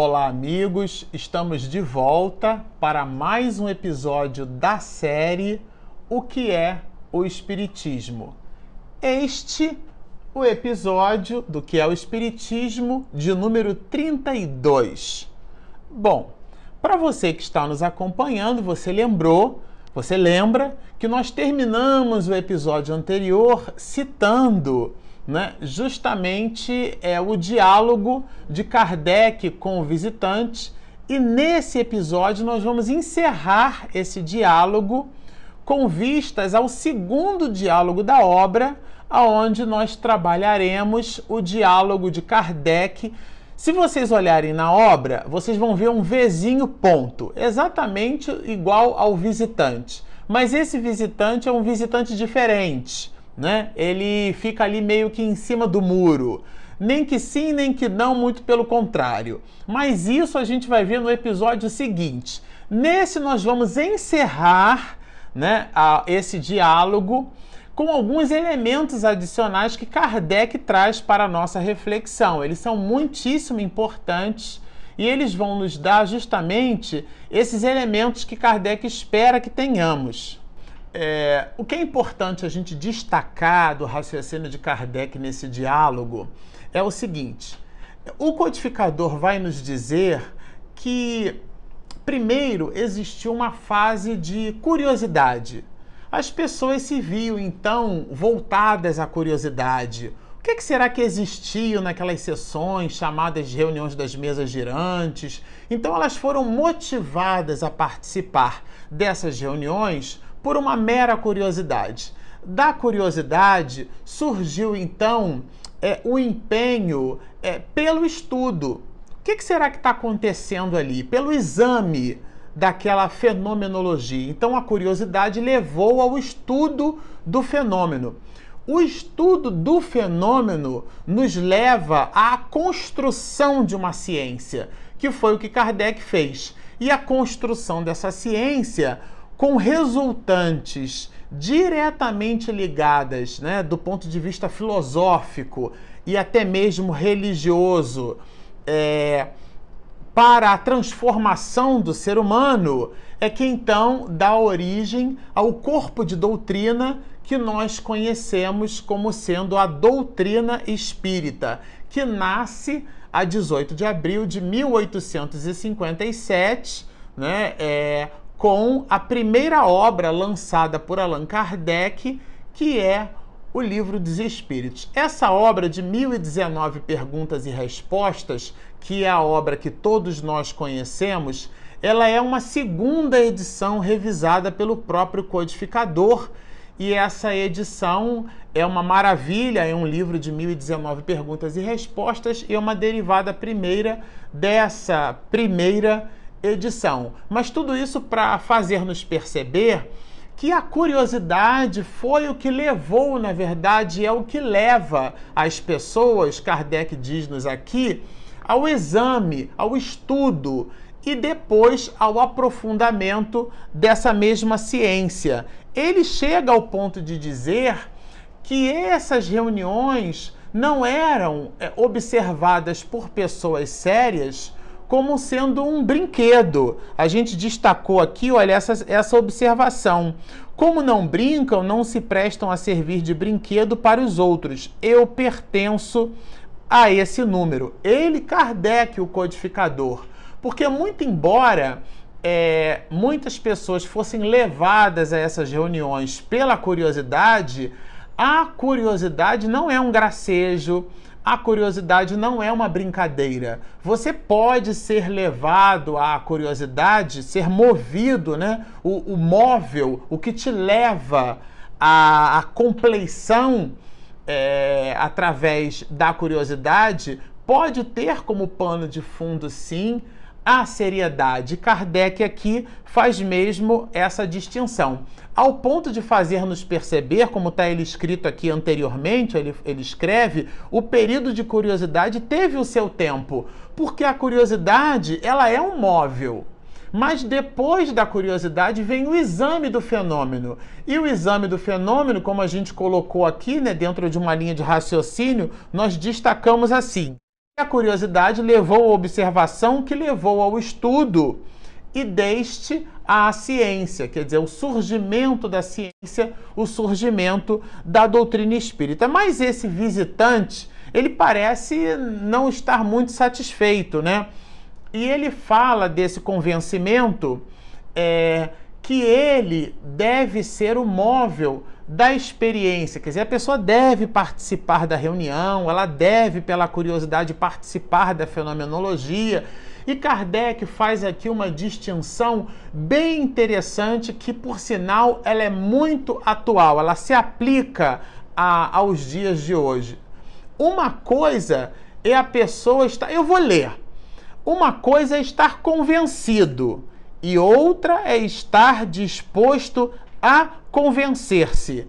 Olá, amigos! Estamos de volta para mais um episódio da série O que é o Espiritismo. Este o episódio do que é o Espiritismo de número 32. Bom, para você que está nos acompanhando, você lembrou, você lembra que nós terminamos o episódio anterior citando né, justamente é o diálogo de Kardec com o visitante. E nesse episódio nós vamos encerrar esse diálogo com vistas ao segundo diálogo da obra, aonde nós trabalharemos o diálogo de Kardec. Se vocês olharem na obra, vocês vão ver um Vzinho ponto, exatamente igual ao visitante. Mas esse visitante é um visitante diferente né? Ele fica ali meio que em cima do muro. Nem que sim, nem que não, muito pelo contrário. Mas isso a gente vai ver no episódio seguinte. Nesse nós vamos encerrar né, a, esse diálogo com alguns elementos adicionais que Kardec traz para a nossa reflexão. Eles são muitíssimo importantes e eles vão nos dar justamente esses elementos que Kardec espera que tenhamos. É, o que é importante a gente destacar do raciocínio de Kardec nesse diálogo é o seguinte: o codificador vai nos dizer que, primeiro, existiu uma fase de curiosidade. As pessoas se viam então voltadas à curiosidade. O que, é que será que existiu naquelas sessões chamadas de reuniões das mesas girantes? Então elas foram motivadas a participar dessas reuniões por uma mera curiosidade. Da curiosidade surgiu então é, o empenho é, pelo estudo. O que, que será que está acontecendo ali? Pelo exame daquela fenomenologia. Então a curiosidade levou ao estudo do fenômeno. O estudo do fenômeno nos leva à construção de uma ciência, que foi o que Kardec fez. E a construção dessa ciência com resultantes diretamente ligadas, né, do ponto de vista filosófico e até mesmo religioso, é, para a transformação do ser humano, é que então dá origem ao corpo de doutrina que nós conhecemos como sendo a doutrina espírita, que nasce a 18 de abril de 1857, né, é, com a primeira obra lançada por Allan Kardec, que é o Livro dos Espíritos. Essa obra de 1019 perguntas e respostas, que é a obra que todos nós conhecemos, ela é uma segunda edição revisada pelo próprio codificador. E essa edição é uma maravilha, é um livro de 1019 perguntas e respostas e é uma derivada primeira dessa primeira edição. Mas tudo isso para fazer-nos perceber que a curiosidade foi o que levou, na verdade, é o que leva as pessoas, Kardec diz-nos aqui, ao exame, ao estudo e depois ao aprofundamento dessa mesma ciência. Ele chega ao ponto de dizer que essas reuniões não eram é, observadas por pessoas sérias como sendo um brinquedo. A gente destacou aqui, olha, essa, essa observação. Como não brincam, não se prestam a servir de brinquedo para os outros. Eu pertenço a esse número. Ele, Kardec, o codificador. Porque, muito embora é, muitas pessoas fossem levadas a essas reuniões pela curiosidade, a curiosidade não é um gracejo, a curiosidade não é uma brincadeira. Você pode ser levado à curiosidade, ser movido, né? O, o móvel, o que te leva à, à compleição é, através da curiosidade, pode ter como pano de fundo, sim, a seriedade. Kardec aqui faz mesmo essa distinção. Ao ponto de fazer-nos perceber, como está ele escrito aqui anteriormente, ele, ele escreve, o período de curiosidade teve o seu tempo, porque a curiosidade ela é um móvel. Mas depois da curiosidade vem o exame do fenômeno. E o exame do fenômeno, como a gente colocou aqui, né, dentro de uma linha de raciocínio, nós destacamos assim: A curiosidade levou à observação que levou ao estudo e deste à ciência, quer dizer, o surgimento da ciência, o surgimento da doutrina espírita. Mas esse visitante, ele parece não estar muito satisfeito, né? E ele fala desse convencimento é, que ele deve ser o móvel da experiência, quer dizer, a pessoa deve participar da reunião, ela deve, pela curiosidade, participar da fenomenologia. E Kardec faz aqui uma distinção bem interessante, que por sinal ela é muito atual, ela se aplica a, aos dias de hoje. Uma coisa é a pessoa estar. Eu vou ler. Uma coisa é estar convencido e outra é estar disposto a convencer-se.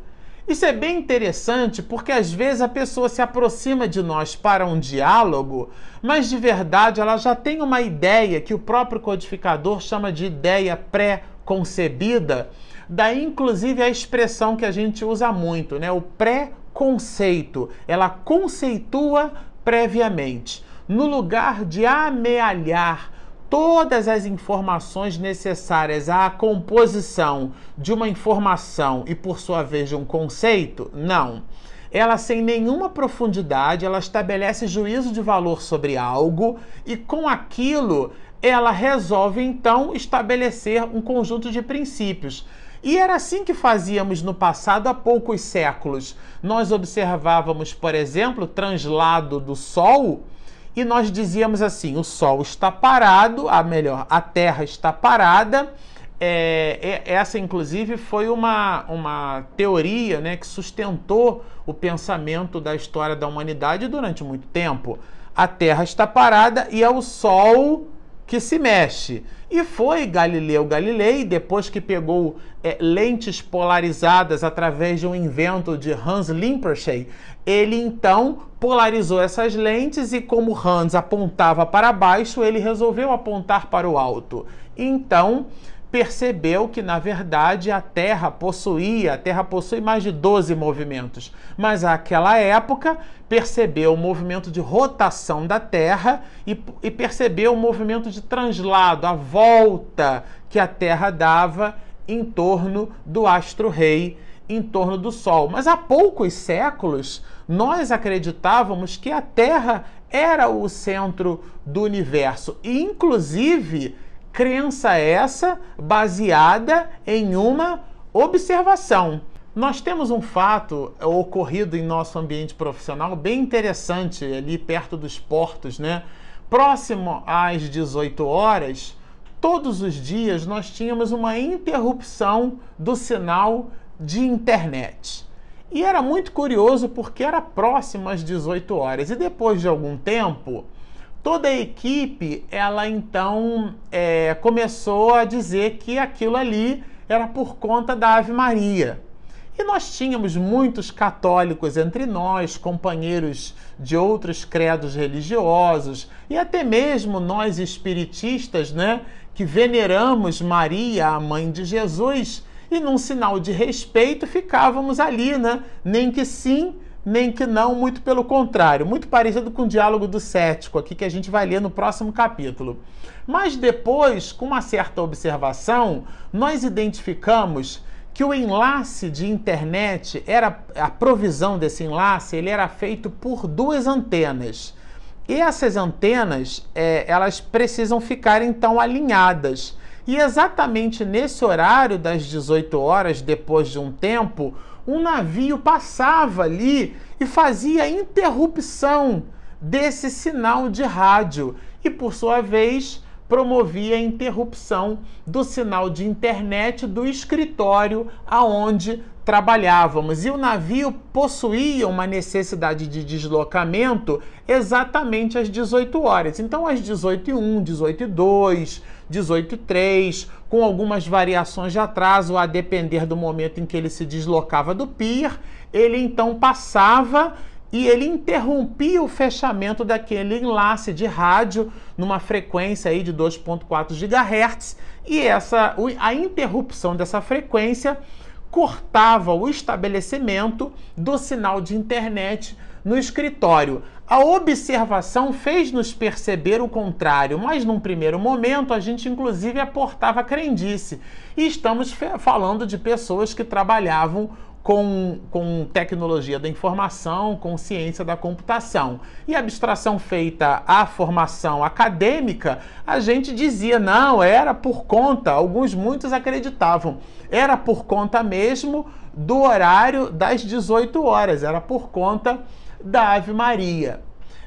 Isso é bem interessante porque às vezes a pessoa se aproxima de nós para um diálogo, mas de verdade ela já tem uma ideia que o próprio codificador chama de ideia pré-concebida. Daí, inclusive, a expressão que a gente usa muito, né? O pré-conceito. Ela conceitua previamente. No lugar de amealhar todas as informações necessárias à composição de uma informação e, por sua vez, de um conceito? Não. Ela, sem nenhuma profundidade, ela estabelece juízo de valor sobre algo e, com aquilo, ela resolve então estabelecer um conjunto de princípios. E era assim que fazíamos no passado há poucos séculos. Nós observávamos, por exemplo, o translado do Sol e nós dizíamos assim: o Sol está parado, a melhor, a Terra está parada. É, é, essa, inclusive, foi uma, uma teoria né, que sustentou o pensamento da história da humanidade durante muito tempo. A Terra está parada e é o Sol que se mexe. E foi Galileu Galilei, depois que pegou é, lentes polarizadas através de um invento de Hans Lippershey, ele então polarizou essas lentes e como Hans apontava para baixo, ele resolveu apontar para o alto. Então, percebeu que na verdade a Terra possuía, a Terra possui mais de 12 movimentos, mas àquela época percebeu o movimento de rotação da Terra e, e percebeu o movimento de translado, a volta que a Terra dava em torno do astro-rei, em torno do Sol. Mas há poucos séculos nós acreditávamos que a Terra era o centro do universo e inclusive Crença essa baseada em uma observação. Nós temos um fato ocorrido em nosso ambiente profissional bem interessante ali perto dos portos, né? Próximo às 18 horas, todos os dias nós tínhamos uma interrupção do sinal de internet. E era muito curioso porque era próximo às 18 horas. E depois de algum tempo, toda a equipe, ela então é, começou a dizer que aquilo ali era por conta da Ave Maria. E nós tínhamos muitos católicos entre nós, companheiros de outros credos religiosos, e até mesmo nós espiritistas, né, que veneramos Maria, a mãe de Jesus, e num sinal de respeito ficávamos ali, né, nem que sim, nem que não, muito pelo contrário, muito parecido com o diálogo do cético aqui que a gente vai ler no próximo capítulo. Mas depois, com uma certa observação, nós identificamos que o enlace de internet era a provisão desse enlace, ele era feito por duas antenas. E essas antenas, é, elas precisam ficar então alinhadas. E exatamente nesse horário das 18 horas, depois de um tempo, um navio passava ali e fazia interrupção desse sinal de rádio e, por sua vez, promovia a interrupção do sinal de internet do escritório aonde trabalhávamos. E o navio possuía uma necessidade de deslocamento exatamente às 18 horas. Então, às 18 e 1, 18 e 2, 18 e 3, com algumas variações de atraso a depender do momento em que ele se deslocava do pier, ele então passava e ele interrompia o fechamento daquele enlace de rádio numa frequência aí de 2.4 GHz e essa a interrupção dessa frequência cortava o estabelecimento do sinal de internet no escritório. A observação fez-nos perceber o contrário, mas num primeiro momento a gente inclusive aportava crendice. E estamos falando de pessoas que trabalhavam com, com tecnologia da informação, com ciência da computação. E abstração feita à formação acadêmica, a gente dizia, não, era por conta, alguns muitos acreditavam, era por conta mesmo do horário das 18 horas, era por conta da Ave Maria.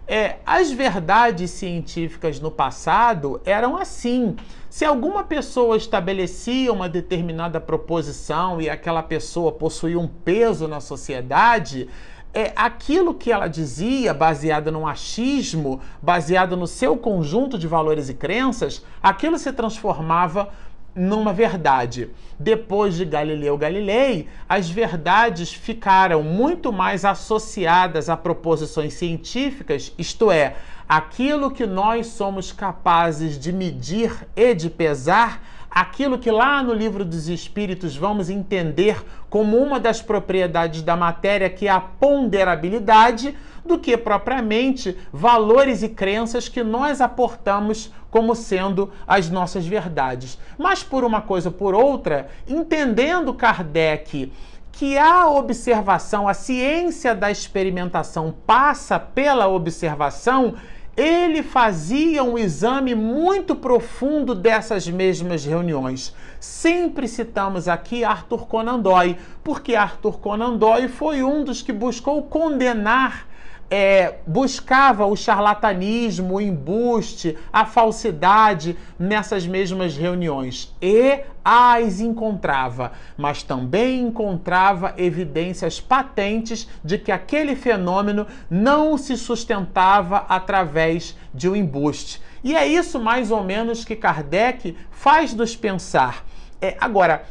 É, as verdades científicas no passado eram assim. Se alguma pessoa estabelecia uma determinada proposição e aquela pessoa possuía um peso na sociedade, é, aquilo que ela dizia, baseado num achismo, baseado no seu conjunto de valores e crenças, aquilo se transformava numa verdade. Depois de Galileu Galilei, as verdades ficaram muito mais associadas a proposições científicas, isto é, aquilo que nós somos capazes de medir e de pesar, aquilo que lá no livro dos Espíritos vamos entender como uma das propriedades da matéria, que é a ponderabilidade do que propriamente valores e crenças que nós aportamos como sendo as nossas verdades. Mas por uma coisa ou por outra, entendendo Kardec que a observação, a ciência da experimentação passa pela observação, ele fazia um exame muito profundo dessas mesmas reuniões. Sempre citamos aqui Arthur Conan Doyle, porque Arthur Conan Doyle foi um dos que buscou condenar é, buscava o charlatanismo, o embuste, a falsidade nessas mesmas reuniões e as encontrava, mas também encontrava evidências patentes de que aquele fenômeno não se sustentava através de um embuste. E é isso mais ou menos que Kardec faz nos pensar. É, agora,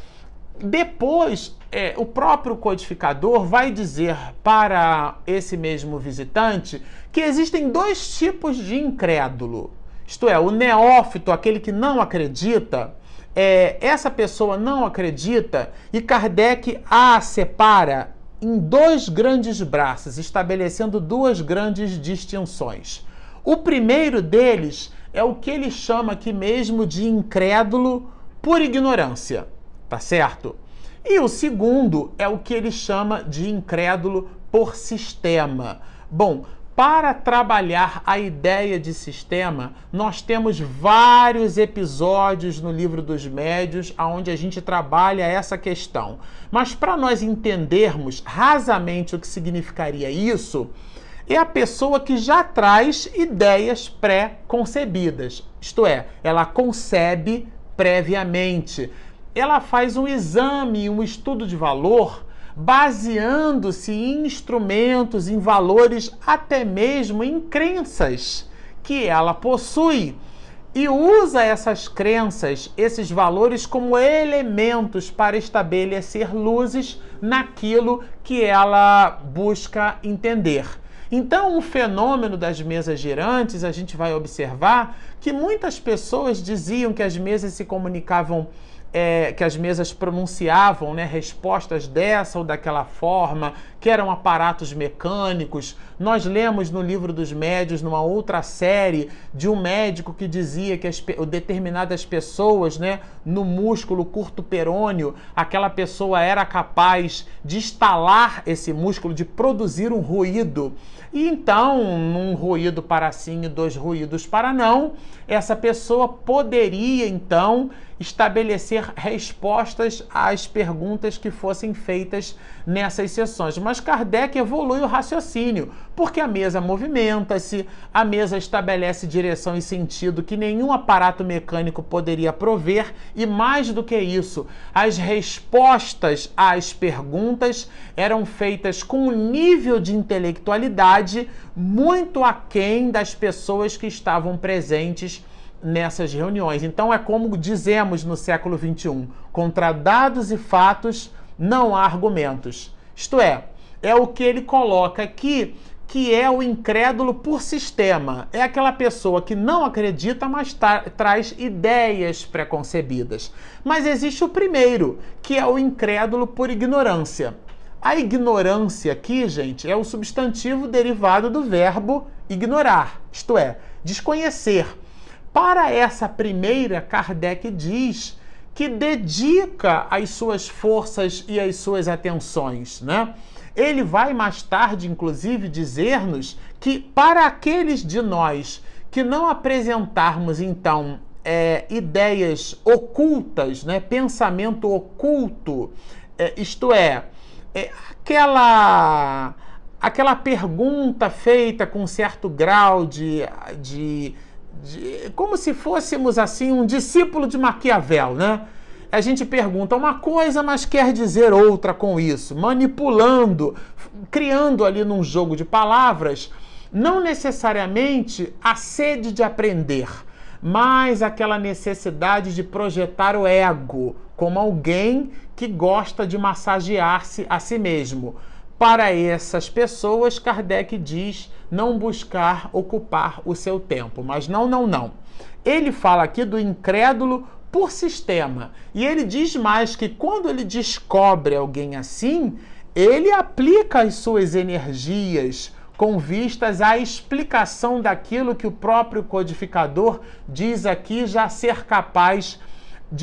depois é, o próprio codificador vai dizer para esse mesmo visitante que existem dois tipos de incrédulo. Isto é, o neófito, aquele que não acredita, é, essa pessoa não acredita e Kardec a separa em dois grandes braços, estabelecendo duas grandes distinções. O primeiro deles é o que ele chama aqui mesmo de incrédulo por ignorância, tá certo? E o segundo é o que ele chama de incrédulo por sistema. Bom, para trabalhar a ideia de sistema, nós temos vários episódios no livro dos médios onde a gente trabalha essa questão. Mas para nós entendermos rasamente o que significaria isso, é a pessoa que já traz ideias pré-concebidas. Isto é, ela concebe previamente ela faz um exame, um estudo de valor, baseando-se em instrumentos, em valores, até mesmo em crenças que ela possui. E usa essas crenças, esses valores, como elementos para estabelecer luzes naquilo que ela busca entender. Então, o fenômeno das mesas girantes, a gente vai observar que muitas pessoas diziam que as mesas se comunicavam é, que as mesas pronunciavam né, respostas dessa ou daquela forma, que eram aparatos mecânicos. Nós lemos no livro dos médios, numa outra série, de um médico que dizia que as, determinadas pessoas, né, no músculo curto perônio, aquela pessoa era capaz de instalar esse músculo, de produzir um ruído. E então, num ruído para sim e dois ruídos para não, essa pessoa poderia então estabelecer respostas às perguntas que fossem feitas nessas sessões. Mas Kardec evolui o raciocínio, porque a mesa movimenta-se, a mesa estabelece direção e sentido que nenhum aparato mecânico poderia prover, e mais do que isso, as respostas às perguntas eram feitas com um nível de intelectualidade muito aquém das pessoas que estavam presentes nessas reuniões. Então é como dizemos no século XXI: contra dados e fatos não há argumentos. Isto é, é o que ele coloca aqui, que é o incrédulo por sistema. É aquela pessoa que não acredita, mas traz ideias preconcebidas. Mas existe o primeiro, que é o incrédulo por ignorância. A ignorância aqui, gente, é o substantivo derivado do verbo ignorar, isto é, desconhecer. Para essa primeira, Kardec diz que dedica as suas forças e as suas atenções, né? Ele vai mais tarde, inclusive, dizer-nos que para aqueles de nós que não apresentarmos, então, é, ideias ocultas, né? pensamento oculto, é, isto é, é, aquela, aquela pergunta feita com certo grau de, de, de. como se fôssemos assim um discípulo de Maquiavel, né? a gente pergunta uma coisa, mas quer dizer outra com isso, manipulando, criando ali num jogo de palavras, não necessariamente a sede de aprender, mas aquela necessidade de projetar o ego como alguém que gosta de massagear-se a si mesmo. Para essas pessoas, Kardec diz não buscar ocupar o seu tempo. Mas não, não, não. Ele fala aqui do incrédulo por sistema. E ele diz mais que quando ele descobre alguém assim, ele aplica as suas energias com vistas à explicação daquilo que o próprio codificador diz aqui já ser capaz de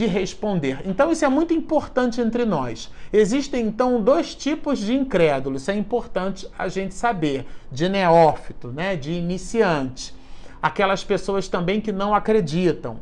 responder. Então isso é muito importante entre nós. Existem então dois tipos de incrédulos, isso é importante a gente saber, de neófito, né, de iniciante. Aquelas pessoas também que não acreditam.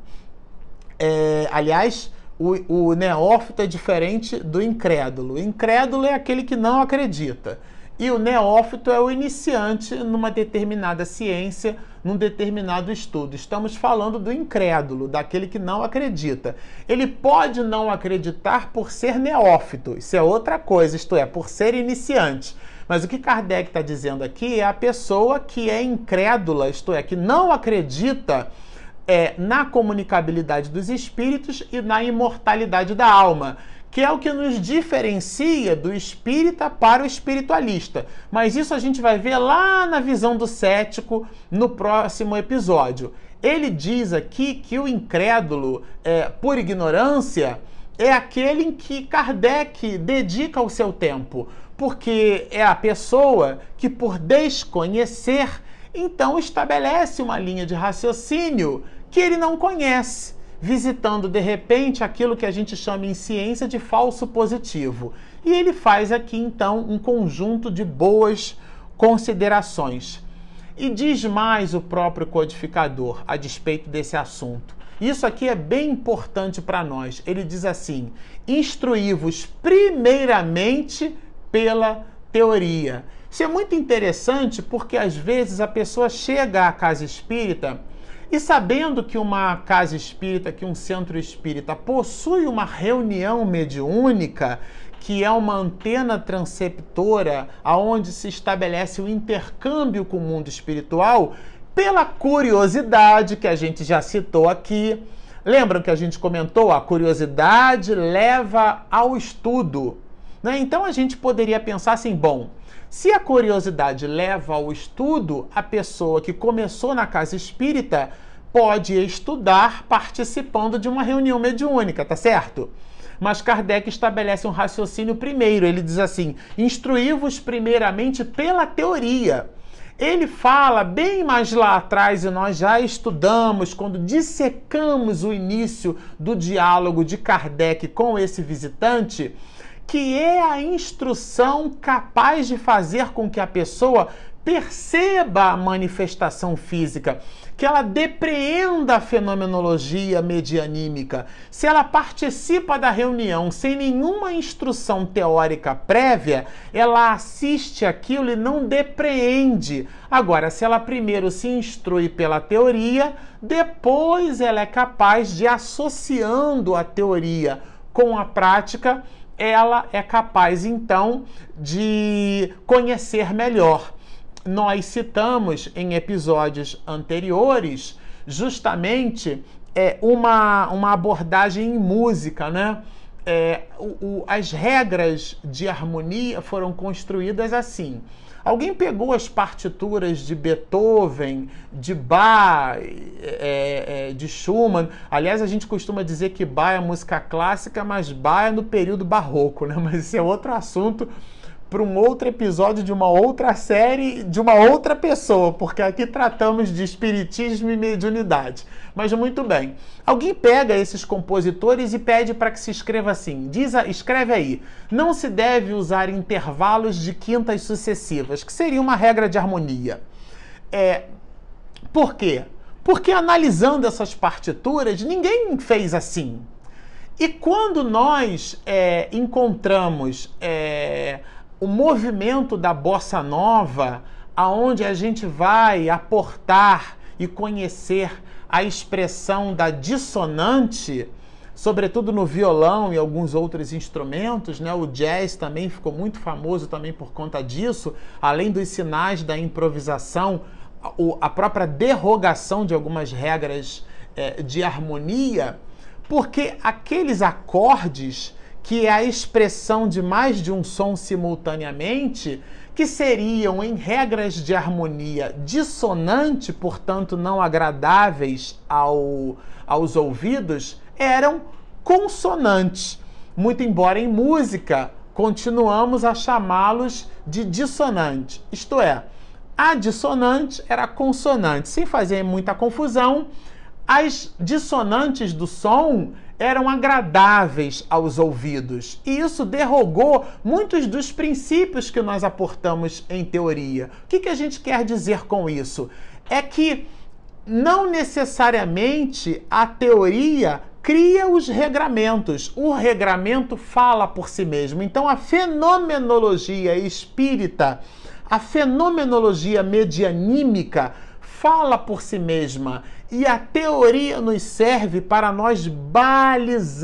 É, aliás, o, o neófito é diferente do incrédulo. O incrédulo é aquele que não acredita. E o neófito é o iniciante numa determinada ciência, num determinado estudo. Estamos falando do incrédulo, daquele que não acredita. Ele pode não acreditar por ser neófito, isso é outra coisa, isto é, por ser iniciante. Mas o que Kardec está dizendo aqui é a pessoa que é incrédula, isto é, que não acredita é, na comunicabilidade dos espíritos e na imortalidade da alma, que é o que nos diferencia do espírita para o espiritualista. Mas isso a gente vai ver lá na visão do cético no próximo episódio. Ele diz aqui que o incrédulo, é, por ignorância, é aquele em que Kardec dedica o seu tempo, porque é a pessoa que, por desconhecer, então estabelece uma linha de raciocínio que ele não conhece, visitando de repente aquilo que a gente chama em ciência de falso positivo. E ele faz aqui então um conjunto de boas considerações. E diz mais o próprio codificador a despeito desse assunto. Isso aqui é bem importante para nós. Ele diz assim: instruí-vos primeiramente pela teoria. Isso é muito interessante porque às vezes a pessoa chega à casa espírita e sabendo que uma casa espírita, que um centro espírita possui uma reunião mediúnica, que é uma antena transceptora aonde se estabelece o intercâmbio com o mundo espiritual, pela curiosidade que a gente já citou aqui. Lembram que a gente comentou? A curiosidade leva ao estudo. Né? Então a gente poderia pensar assim: bom, se a curiosidade leva ao estudo, a pessoa que começou na casa espírita pode estudar participando de uma reunião mediúnica, tá certo? Mas Kardec estabelece um raciocínio primeiro. Ele diz assim: instruí-vos primeiramente pela teoria. Ele fala bem mais lá atrás, e nós já estudamos, quando dissecamos o início do diálogo de Kardec com esse visitante, que é a instrução capaz de fazer com que a pessoa perceba a manifestação física, que ela depreenda a fenomenologia medianímica. Se ela participa da reunião sem nenhuma instrução teórica prévia, ela assiste aquilo e não depreende. Agora, se ela primeiro se instrui pela teoria, depois ela é capaz de associando a teoria com a prática, ela é capaz então de conhecer melhor nós citamos em episódios anteriores justamente é, uma, uma abordagem em música, né? É, o, o, as regras de harmonia foram construídas assim. Alguém pegou as partituras de Beethoven, de Bach, é, é, de Schumann. Aliás, a gente costuma dizer que Bach é música clássica, mas Bach é no período barroco, né? Mas esse é outro assunto para um outro episódio de uma outra série de uma outra pessoa, porque aqui tratamos de espiritismo e mediunidade. Mas muito bem. Alguém pega esses compositores e pede para que se escreva assim. Diz, escreve aí. Não se deve usar intervalos de quintas sucessivas, que seria uma regra de harmonia. É, por quê? Porque analisando essas partituras, ninguém fez assim. E quando nós é, encontramos é, o movimento da bossa nova, aonde a gente vai aportar e conhecer a expressão da dissonante, sobretudo no violão e alguns outros instrumentos, né? O jazz também ficou muito famoso também por conta disso, além dos sinais da improvisação, a própria derrogação de algumas regras é, de harmonia porque aqueles acordes, que é a expressão de mais de um som simultaneamente, que seriam, em regras de harmonia, dissonante, portanto não agradáveis ao, aos ouvidos, eram consonantes. Muito embora em música continuamos a chamá-los de dissonante, isto é, a dissonante era consonante, sem fazer muita confusão as dissonantes do som eram agradáveis aos ouvidos. E isso derrogou muitos dos princípios que nós aportamos em teoria. O que, que a gente quer dizer com isso? É que não necessariamente a teoria cria os regramentos. O regramento fala por si mesmo. Então a fenomenologia espírita, a fenomenologia medianímica fala por si mesma. E a teoria nos serve para nós balizarmos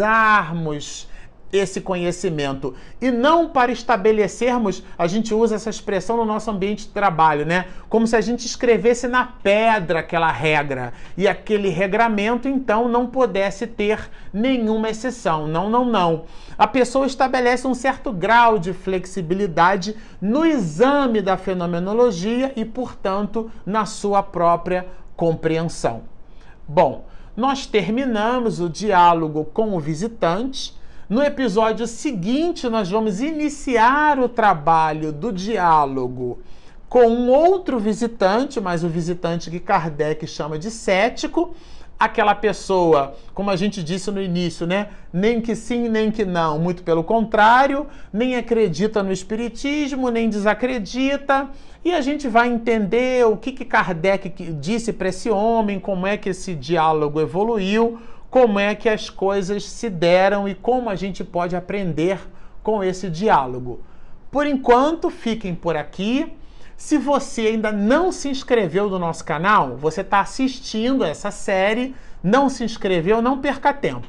esse conhecimento e não para estabelecermos, a gente usa essa expressão no nosso ambiente de trabalho, né? Como se a gente escrevesse na pedra aquela regra e aquele regramento então não pudesse ter nenhuma exceção. Não, não, não. A pessoa estabelece um certo grau de flexibilidade no exame da fenomenologia e, portanto, na sua própria compreensão. Bom, nós terminamos o diálogo com o visitante. No episódio seguinte, nós vamos iniciar o trabalho do diálogo com um outro visitante, mas o visitante que Kardec chama de cético, aquela pessoa, como a gente disse no início, né? Nem que sim, nem que não. Muito pelo contrário, nem acredita no espiritismo, nem desacredita. E a gente vai entender o que, que Kardec disse para esse homem, como é que esse diálogo evoluiu, como é que as coisas se deram e como a gente pode aprender com esse diálogo. Por enquanto, fiquem por aqui. Se você ainda não se inscreveu no nosso canal, você está assistindo essa série, não se inscreveu, não perca tempo.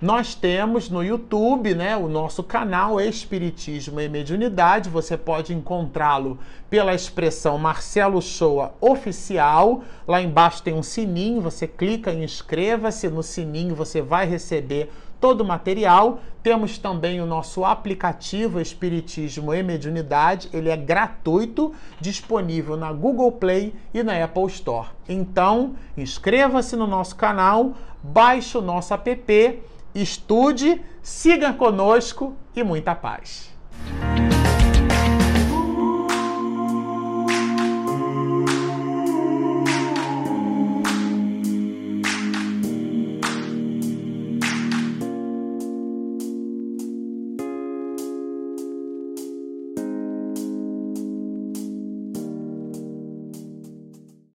Nós temos no YouTube, né, o nosso canal Espiritismo e Mediunidade. Você pode encontrá-lo pela expressão Marcelo Shoa Oficial. Lá embaixo tem um sininho, você clica em inscreva-se. No sininho você vai receber todo o material. Temos também o nosso aplicativo Espiritismo e Mediunidade, ele é gratuito, disponível na Google Play e na Apple Store. Então, inscreva-se no nosso canal, baixe o nosso app, estude, siga conosco e muita paz.